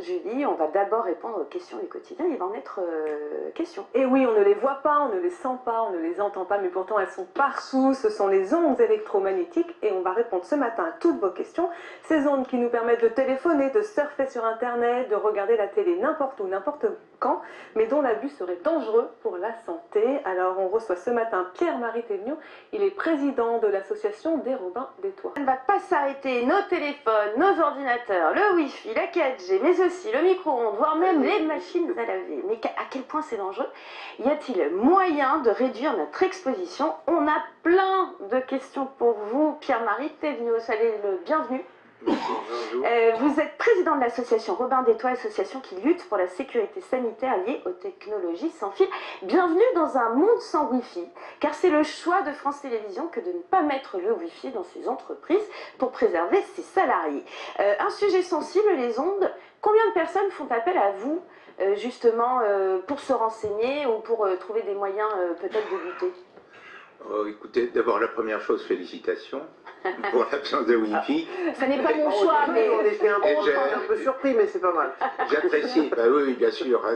Julie, on va d'abord répondre aux questions du quotidien. Il va en être euh, question. Et oui, on ne les voit pas, on ne les sent pas, on ne les entend pas, mais pourtant elles sont partout. Ce sont les ondes électromagnétiques et on va répondre ce matin à toutes vos questions. Ces ondes qui nous permettent de téléphoner, de surfer sur Internet, de regarder la télé n'importe où, n'importe quand, mais dont l'abus serait dangereux pour la santé. Alors on reçoit ce matin Pierre-Marie Théveniot. Il est président de l'association des Robins des Toits. On ne va pas s'arrêter. Nos téléphones, nos ordinateurs, le Wi-Fi, la 4G, mais aussi le micro-ondes, voire même les machines à laver. Mais à quel point c'est dangereux? Y a-t-il moyen de réduire notre exposition? On a plein de questions pour vous. Pierre-Marie Théveniot, soyez le bienvenu. Euh, vous êtes président de l'association Robin des Toits, association qui lutte pour la sécurité sanitaire liée aux technologies sans fil. Bienvenue dans un monde sans Wi-Fi, car c'est le choix de France Télévisions que de ne pas mettre le Wi-Fi dans ses entreprises pour préserver ses salariés. Euh, un sujet sensible, les ondes. Combien de personnes font appel à vous euh, justement pour se renseigner ou pour trouver des moyens peut-être de lutter? Oh, Écoutez, d'abord la première chose, félicitations pour l'absence de Wi-Fi. Ah, ça n'est pas mon choix, mais on était un, un peu surpris, mais c'est pas mal. J'apprécie, bah oui, bien sûr, hein,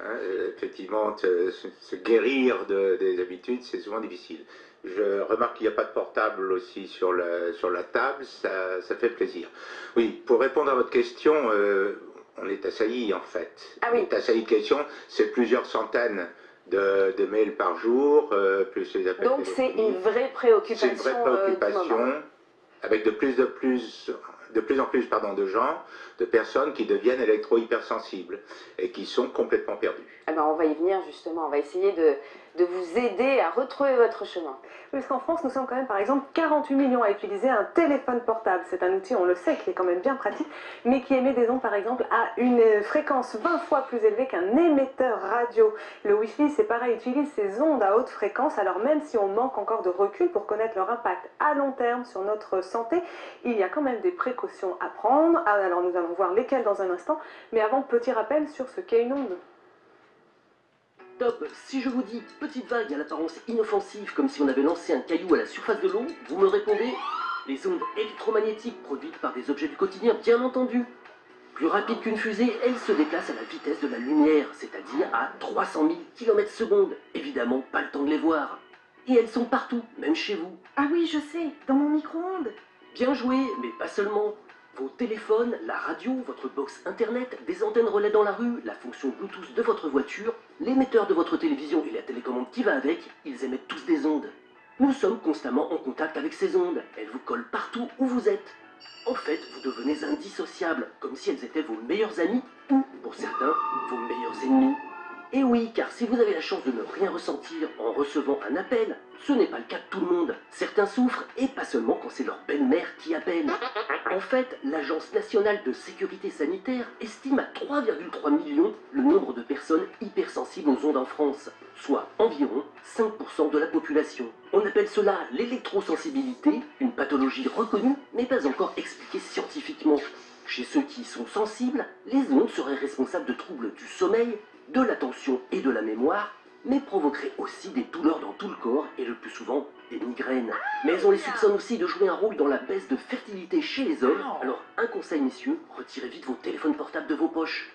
hein, effectivement, se, guérir de, des habitudes, c'est souvent difficile. Je remarque qu'il n'y a pas de portable aussi sur la, sur la table, ça, ça fait plaisir. Oui, pour répondre à votre question, euh, on est assailli en fait. Ah oui. On est assailli de questions, c'est plusieurs centaines de, mails par jour, euh, plus les appels Donc c'est une vraie préoccupation. C'est une vraie euh, préoccupation, avec de plus, de plus, de plus en plus pardon, de gens, de personnes qui deviennent électro-hypersensibles et qui sont complètement perdues. Alors on va y venir justement, on va essayer de, de vous aider à retrouver votre chemin. Parce qu'en France, nous sommes quand même par exemple 48 millions à utiliser un téléphone portable. C'est un outil, on le sait, qui est quand même bien pratique, mais qui émet des ondes par exemple à une fréquence 20 fois plus élevée qu'un émetteur radio. Le Wi-Fi, c'est pareil, utilise ces ondes à haute fréquence, alors même si on manque encore de recul pour connaître leur impact à long terme sur notre santé, il y a quand même des précautions à prendre. Ah, alors nous allons voir lesquelles dans un instant, mais avant, petit rappel sur ce qu'est une onde. Top Si je vous dis petite vague à l'apparence inoffensive, comme si on avait lancé un caillou à la surface de l'eau, vous me répondez les ondes électromagnétiques produites par des objets du quotidien, bien entendu. Plus rapide qu'une fusée, elles se déplacent à la vitesse de la lumière, c'est-à-dire à 300 000 km secondes. Évidemment, pas le temps de les voir. Et elles sont partout, même chez vous. Ah oui, je sais, dans mon micro-ondes. Bien joué, mais pas seulement. Vos téléphones, la radio, votre box internet, des antennes relais dans la rue, la fonction Bluetooth de votre voiture, l'émetteur de votre télévision et la télécommande qui va avec, ils émettent tous des ondes. Nous sommes constamment en contact avec ces ondes. Elles vous collent partout où vous êtes. En fait, vous devenez indissociables, comme si elles étaient vos meilleurs amis ou, pour certains, vos meilleurs ennemis. Et oui, car si vous avez la chance de ne rien ressentir en recevant un appel, ce n'est pas le cas de tout le monde. Certains souffrent, et pas seulement quand c'est leur belle-mère qui appelle. En fait, l'Agence nationale de sécurité sanitaire estime à 3,3 millions le nombre de personnes hypersensibles aux ondes en France, soit environ 5% de la population. On appelle cela l'électrosensibilité, une pathologie reconnue mais pas encore expliquée scientifiquement. Chez ceux qui sont sensibles, les ondes seraient responsables de troubles du sommeil, de l'attention et de la mémoire, mais provoquerait aussi des douleurs dans tout le corps et le plus souvent des migraines. Mais on les soupçonne aussi de jouer un rôle dans la baisse de fertilité chez les hommes. Alors un conseil messieurs, retirez vite vos téléphones portables de vos poches.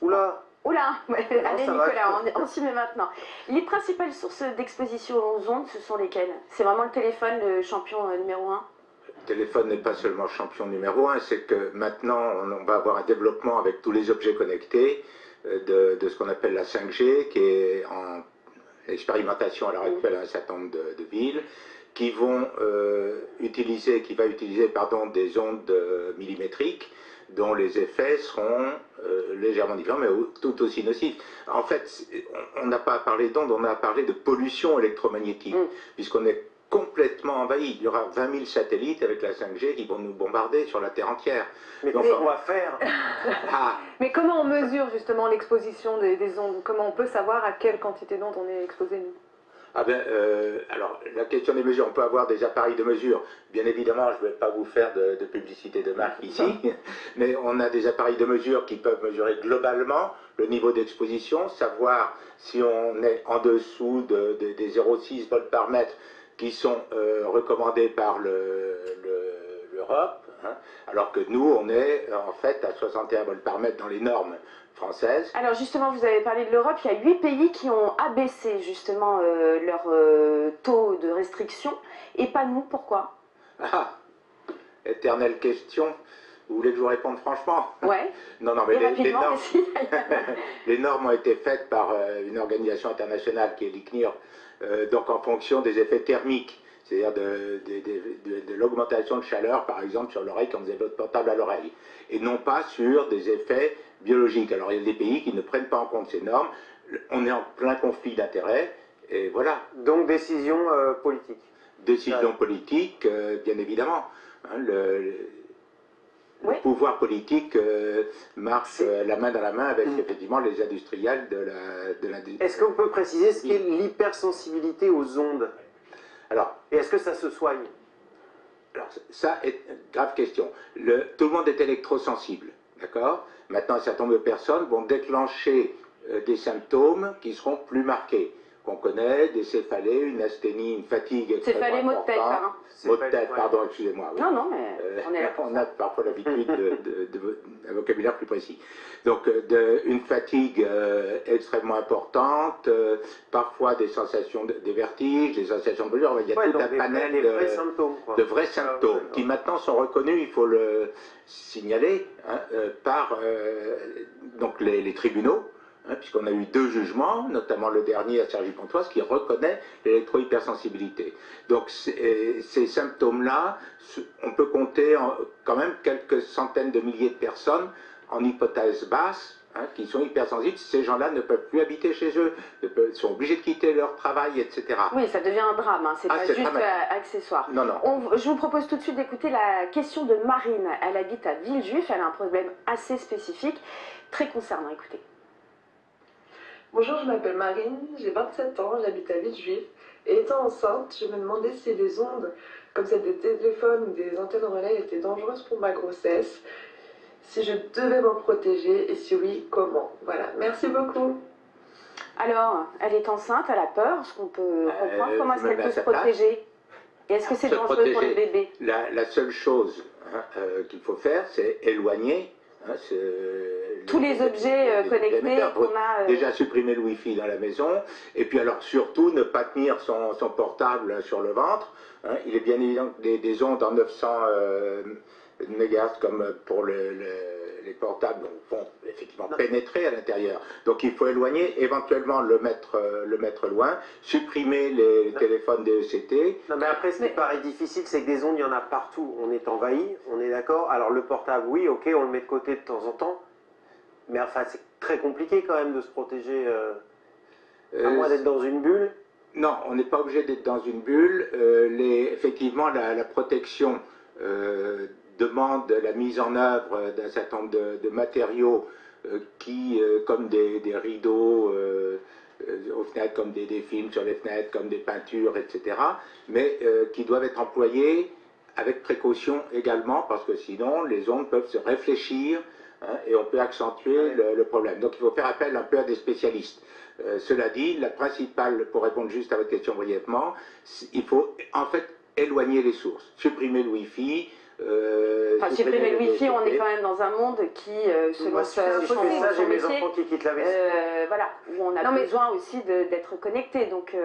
Oula Oula, allez Nicolas, on, s'y met maintenant. Les principales sources d'exposition aux ondes, ce sont lesquelles? C'est vraiment le téléphone, le champion euh, numéro un? Le téléphone n'est pas seulement champion numéro un, c'est que maintenant on va avoir un développement avec tous les objets connectés de, ce qu'on appelle la 5G, qui est en expérimentation à l'heure actuelle à un certain nombre de, villes, qui vont euh, utiliser, qui va utiliser pardon, des ondes euh, millimétriques dont les effets seront euh, légèrement différents, mais tout aussi nocifs. En fait, on n'a pas parlé d'ondes, on a parlé de pollution électromagnétique, mm. puisqu'on est complètement envahi. Il y aura 20 000 satellites avec la 5G qui vont nous bombarder sur la Terre entière. Mais on va faire ah. Mais comment on mesure justement l'exposition des, ondes? Comment on peut savoir à quelle quantité d'ondes on est exposé nous? Ah ben, euh, alors, la question des mesures, on peut avoir des appareils de mesure. Bien évidemment, je ne vais pas vous faire de, de, publicité de marque ici, mais on a des appareils de mesure qui peuvent mesurer globalement le niveau d'exposition, savoir si on est en dessous de, des 0,6 volts par mètre qui sont euh, recommandés par l'Europe, Hein. alors que nous, on est en fait à 61 volts par mètre dans les normes françaises. Alors justement, vous avez parlé de l'Europe, il y a 8 pays qui ont abaissé justement euh, leur euh, taux de restriction, et pas nous, pourquoi? Ah, éternelle question. Vous voulez que je vous réponde franchement? Ouais. Non, non, mais les, les, normes, aussi. les, normes, ont été faites par euh, une organisation internationale qui est l'ICNIR, donc en fonction des effets thermiques c'est-à-dire de, de, l'augmentation de chaleur, par exemple, sur l'oreille quand vous avez votre portable à l'oreille, et non pas sur des effets biologiques. Alors il y a des pays qui ne prennent pas en compte ces normes, on est en plein conflit d'intérêts, et voilà. Donc décision euh, politique Décision politique, euh, bien évidemment. Hein, le, pouvoir politique euh, marche la main dans la main avec mm. effectivement les industriels de l'industrie. Est-ce qu'on peut préciser ce qu'est l'hypersensibilité aux ondes? Alors, et est-ce que ça se soigne? Alors, ça est une grave question. Le, tout le monde est électrosensible, d'accord? Maintenant, un certain nombre de personnes vont déclencher euh, des symptômes qui seront plus marqués qu'on connaît, des céphalées, une asthénie, une fatigue Céphalée, mot de tête, hein. Mot de tête, pardon, excusez-moi. Non, non, mais euh, on est là On a parfois l'habitude d'un vocabulaire plus précis. Donc, euh, de, une fatigue euh, extrêmement importante, parfois des sensations, de, des vertiges, des sensations de brûlure. Il y a tout un panel de, vrais symptômes, de vrais symptômes qui maintenant sont reconnus, il faut le signaler, hein, par donc les, les tribunaux Hein, puisqu'on a eu deux jugements, notamment le dernier à Sergi Pontoise, qui reconnaît l'électrohypersensibilité. Donc ces symptômes-là, on peut compter quand même quelques centaines de milliers de personnes en hypothèse basse, hein, qui sont hypersensibles, ces gens-là ne peuvent plus habiter chez eux, sont obligés de quitter leur travail, etc. Oui, ça devient un drame, hein, c'est ah, pas juste euh, accessoire. Non, non. je vous propose tout de suite d'écouter la question de Marine. Elle habite à Villejuif, elle a un problème assez spécifique, très concernant. Écoutez. Bonjour, je m'appelle Marine, j'ai 27 ans, j'habite à Villejuif. Et étant enceinte, je me demandais si les ondes, comme celles des téléphones ou des antennes relais, étaient dangereuses pour ma grossesse, si je devais m'en protéger et si oui, comment. Voilà, merci beaucoup. Alors, elle est enceinte, elle a peur, ce qu'on peut euh, comprendre. comment est-ce qu'elle peut se protéger? Et est-ce que c'est dangereux pour le bébé la, seule chose hein, euh, qu'il faut faire, c'est éloigner hein, tous les objets euh, connectés qu'on a. Euh, déjà supprimer le Wi-Fi dans la maison, et puis alors surtout ne pas tenir son, portable sur le ventre. Hein. Il est bien évident que des, ondes en 900 euh, MHz comme pour les portables vont effectivement pénétrer à l'intérieur. Donc il faut éloigner, éventuellement le mettre, le mettre loin, supprimer les téléphones DECT. Non mais après ce qui paraît difficile, c'est que des ondes, il y en a partout. On est envahi, on est d'accord. Alors le portable, oui, ok, on le met de côté de temps en temps. Mais enfin, c'est très compliqué quand même de se protéger, euh, à moins euh, d'être dans une bulle. Non, on n'est pas obligé d'être dans une bulle. Euh, les, effectivement, la, protection demande la mise en œuvre d'un certain nombre de, matériaux qui, comme des, rideaux aux fenêtres, comme des, des, films sur les fenêtres, comme des peintures, etc., mais qui doivent être employés avec précaution également, parce que sinon les ondes peuvent se réfléchir Hein, et on peut accentuer le, problème. Donc il faut faire appel un peu à des spécialistes. Euh, cela dit, la principale, pour répondre juste à votre question brièvement, il faut en fait éloigner les sources, supprimer le Wi-Fi. Euh, enfin, supprimer le Wi-Fi, on est quand même dans un monde qui, euh, selon sa ça, j'ai mes enfants qui quittent la euh, voilà, où on a besoin aussi d'être connecté. Donc,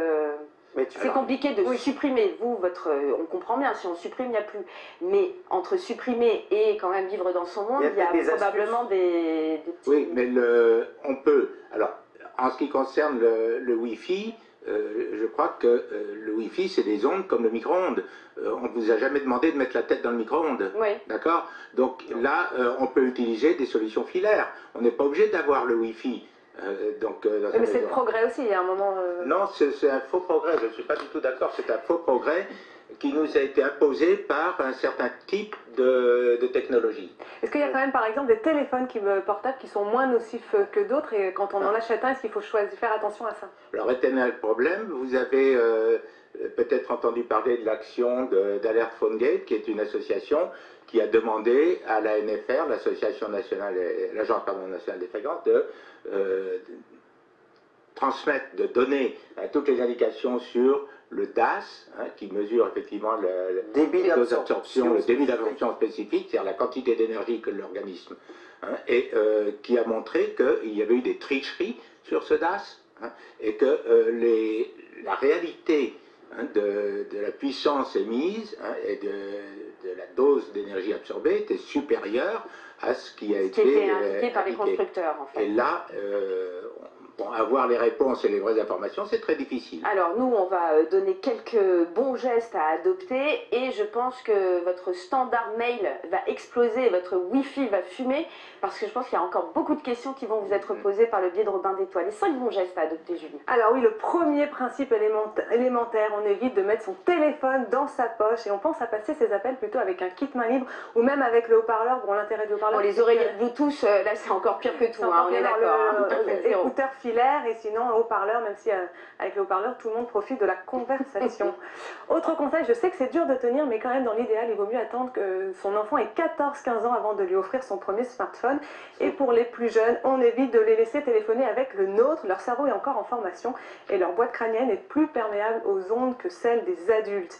c'est compliqué de supprimer. Vous, votre, on comprend bien, si on supprime, il n'y a plus. Mais entre supprimer et quand même vivre dans son monde, il y a, probablement des, petits... Oui, mais le, on peut. Alors, en ce qui concerne le, Wi-Fi, euh, je crois que euh, le Wi-Fi, c'est des ondes comme le micro-ondes. Euh, on ne vous a jamais demandé de mettre la tête dans le micro-ondes. Oui. D'accord? Donc là, on peut utiliser des solutions filaires. On n'est pas obligé d'avoir le Wi-Fi. Euh, donc, euh, mais c'est le progrès aussi, il y a un moment. Euh, non, c'est un faux progrès, je ne suis pas du tout d'accord, c'est un faux progrès qui nous a été imposé par un certain type de, technologie. Est-ce qu'il y a quand même par exemple des téléphones qui, portables qui sont moins nocifs que d'autres et quand on en achète un, est-ce qu'il faut choisir, faire attention à ça? Alors, éternel problème, vous avez peut-être entendu parler de l'action d'Alert PhoneGate, qui est une association qui a demandé à la NFR, l'association nationale, l'agence nationale des fréquences, de euh, transmettre, de donner toutes les indications sur le DAS, hein, qui mesure effectivement le, Débit d'absorption le débit spécifique. d'absorption spécifique, c'est-à-dire la quantité d'énergie que l'organisme, hein, et euh, qui a montré qu'il y avait eu des tricheries sur ce DAS, hein, et que euh, les, la réalité hein, de, de la puissance émise et de, de la dose d'énergie absorbée était supérieure à ce qui a été euh, indiqué par les indiqué. constructeurs, en fait. Et là, euh, bon, avoir les réponses et les vraies informations, c'est très difficile. Alors nous, on va euh, donner quelques bons gestes à adopter et je pense que votre standard mail va exploser, votre Wi-Fi va fumer parce que je pense qu'il y a encore beaucoup de questions qui vont vous être posées par le biais de Robin d'Étoile. Les cinq bons gestes à adopter, Julie. Alors oui, le premier principe élémenta- élémentaire, on évite de mettre son téléphone dans sa poche et on pense à passer ses appels plutôt avec un kit main libre ou même avec le haut-parleur. Bon, l'intérêt du haut-parleur, Bon, les c'est oreillettes que- Bluetooth, euh, là c'est encore pire que tout, hein, on est d'accord. hein, le- tout et sinon haut-parleur, même si euh, avec le haut-parleur tout le monde profite de la conversation. Autre conseil, je sais que c'est dur de tenir, mais quand même dans l'idéal, il vaut mieux attendre que son enfant ait 14-15 ans avant de lui offrir son premier smartphone. Et pour les plus jeunes, on évite de les laisser téléphoner avec le nôtre. Leur cerveau est encore en formation et leur boîte crânienne est plus perméable aux ondes que celle des adultes.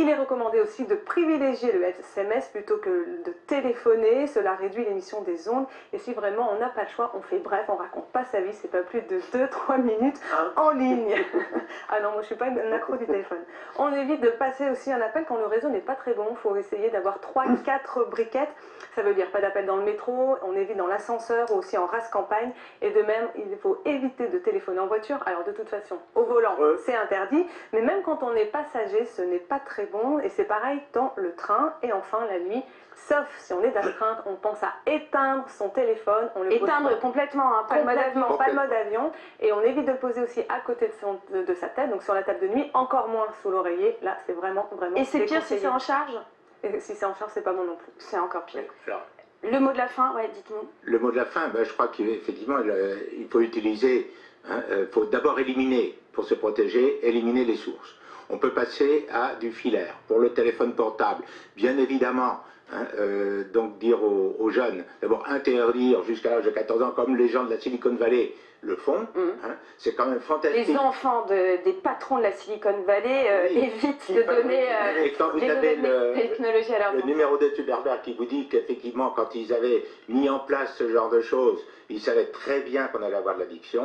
Il est recommandé aussi de privilégier le SMS plutôt que de téléphoner. Cela réduit l'émission des ondes. Et si vraiment on n'a pas le choix, on fait bref, on raconte pas sa vie. C'est pas plus de 2-3 minutes Hein en ligne. ah non, moi je suis pas un accro du téléphone. On évite de passer aussi un appel quand le réseau n'est pas très bon. Il faut essayer d'avoir 3-4 briquettes. Ça veut dire pas d'appel dans le métro, on évite dans l'ascenseur ou aussi en race campagne. Et de même, il faut éviter de téléphoner en voiture. Alors de toute façon, au volant, Ouais. c'est interdit. Mais même quand on est passager, ce n'est pas très bon. Et c'est pareil dans le train et enfin la nuit. Sauf si on est d'astreinte, on pense à éteindre son téléphone. On le Éteindre complètement, hein, pas le mode avion. Pas le mode avion. Et on évite de le poser aussi à côté de, son- de- de sa tête, donc sur la table de nuit, encore moins sous l'oreiller. Là, c'est vraiment, vraiment. Et c'est pire si c'est en charge? Et si c'est en charge, c'est pas bon non plus. C'est encore pire. Alors, Le mot de la fin, ouais, dites-nous. le mot de la fin, ben, je crois qu'effectivement, il, il faut utiliser, hein, euh, faut d'abord éliminer, pour se protéger, éliminer les sources. On peut passer à du filaire pour le téléphone portable. Bien évidemment, hein, euh, donc dire aux, aux jeunes, d'abord interdire jusqu'à l'âge de 14 ans, comme les gens de la Silicon Valley le font, Mhm. hein, c'est quand même fantastique. Les enfants de- des patrons de la Silicon Valley euh, Oui. évitent de donner euh, Et quand vous les avez le, technologies à le numéro de Zuckerberg qui vous dit qu'effectivement, quand ils avaient mis en place ce genre de choses, ils savaient très bien qu'on allait avoir de l'addiction.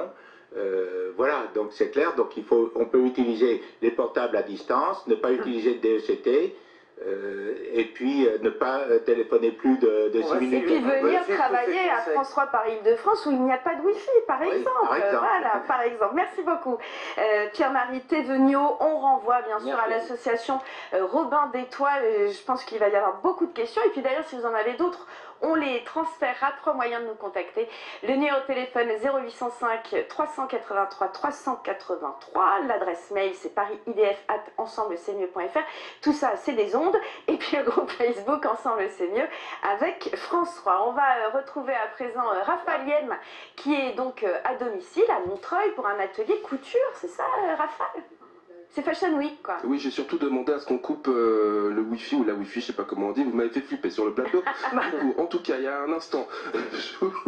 Euh, voilà, donc c'est clair. Donc il faut, on peut utiliser les portables à distance, ne pas utiliser de DECT, euh, et puis euh, ne pas euh, téléphoner plus de, de On 6 va Et minutes. puis venir travailler à. France 3 par Île-de-France où il n'y a pas de Wi-Fi, par Oui, exemple. par exemple. Voilà, par exemple. Merci beaucoup. Euh, Pierre-Marie Thévenot, on renvoie bien sûr à l'association euh, Robin d'Étoile. Euh, Je pense qu'il va y avoir beaucoup de questions. Et puis d'ailleurs, si vous en avez d'autres, on les transférera. Trois moyens de nous contacter. Le numéro de téléphone 0805 383 383. L'adresse mail c'est paris-idf@ensemble-c'est-mieux.fr. Tout ça, c'est des ondes. Et puis le groupe Facebook Ensemble c'est mieux avec France 3. On va euh, retrouver à présent euh, Raphaël Yem qui est donc euh, à domicile à Montreuil pour un atelier couture. C'est ça, Raphaël? C'est Fashion Week quoi. Oui, j'ai surtout demandé à ce qu'on coupe euh, le wifi ou la wifi, je sais pas comment on dit. Vous m'avez fait flipper sur le plateau. Du coup, en tout cas, il y a un instant, je-